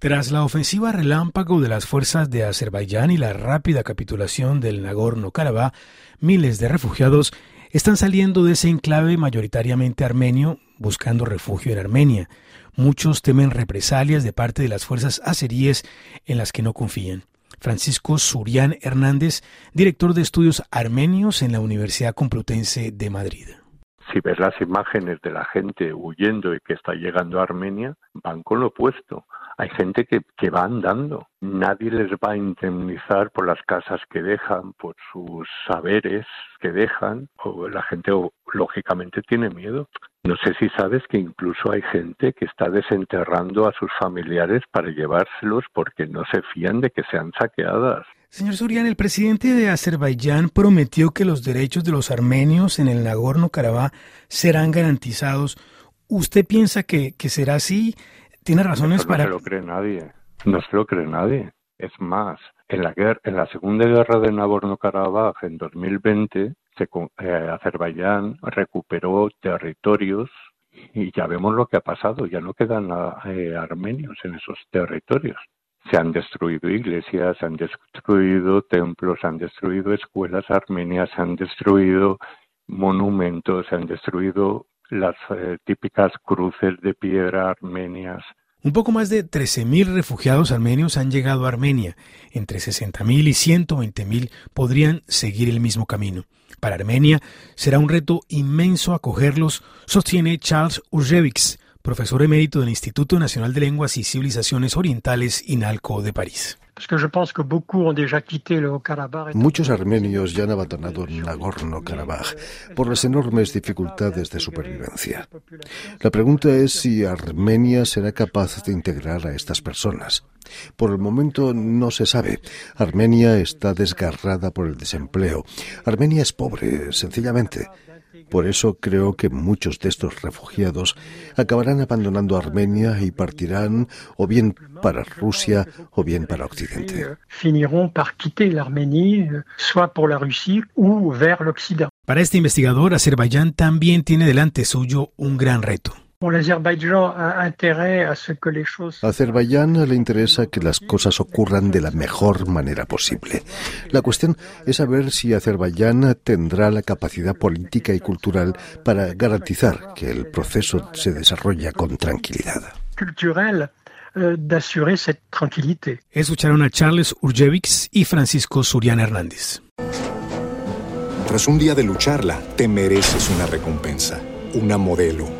Tras la ofensiva relámpago de las fuerzas de Azerbaiyán y la rápida capitulación del Nagorno-Karabaj, miles de refugiados están saliendo de ese enclave mayoritariamente armenio buscando refugio en Armenia. Muchos temen represalias de parte de las fuerzas azeríes en las que no confían. Francisco Surián Hernández, director de estudios armenios en la Universidad Complutense de Madrid. Si ves las imágenes de la gente huyendo y que está llegando a Armenia, van con lo opuesto hay gente que, que va andando. Nadie les va a indemnizar por las casas que dejan, por sus saberes que dejan, o la gente lógicamente tiene miedo. No sé si sabes que incluso hay gente que está desenterrando a sus familiares para llevárselos porque no se fían de que sean saqueadas. Señor Surian, el presidente de Azerbaiyán prometió que los derechos de los armenios en el Nagorno-Karabaj serán garantizados. ¿Usted piensa que, que será así? tiene razones para... No se lo cree nadie, no se lo cree nadie. Es más, en la, guerra, en la Segunda Guerra de Nagorno-Karabaj en 2020, se, eh, Azerbaiyán recuperó territorios y ya vemos lo que ha pasado, ya no quedan eh, armenios en esos territorios. Se han destruido iglesias, se han destruido templos, se han destruido escuelas armenias, se han destruido monumentos, se han destruido las eh, típicas cruces de piedra armenias. Un poco más de 13.000 refugiados armenios han llegado a Armenia. Entre 60.000 y 120.000 podrían seguir el mismo camino. Para Armenia será un reto inmenso acogerlos, sostiene Charles Urjevics, profesor emérito del Instituto Nacional de Lenguas y Civilizaciones Orientales INALCO de París. Muchos armenios ya han abandonado Nagorno-Karabaj por las enormes dificultades de supervivencia. La pregunta es si Armenia será capaz de integrar a estas personas. Por el momento no se sabe. Armenia está desgarrada por el desempleo. Armenia es pobre, sencillamente. Por eso creo que muchos de estos refugiados acabarán abandonando Armenia y partirán o bien para Rusia o bien para Occidente. Para este investigador, Azerbaiyán también tiene delante suyo un gran reto. A Azerbaiyán le interesa que las cosas ocurran de la mejor manera posible. La cuestión es saber si Azerbaiyán tendrá la capacidad política y cultural para garantizar que el proceso se desarrolla con tranquilidad. Euh, Escucharon a Charles Urjevics y Francisco Surian Hernández. Tras un día de lucharla, te mereces una recompensa, una modelo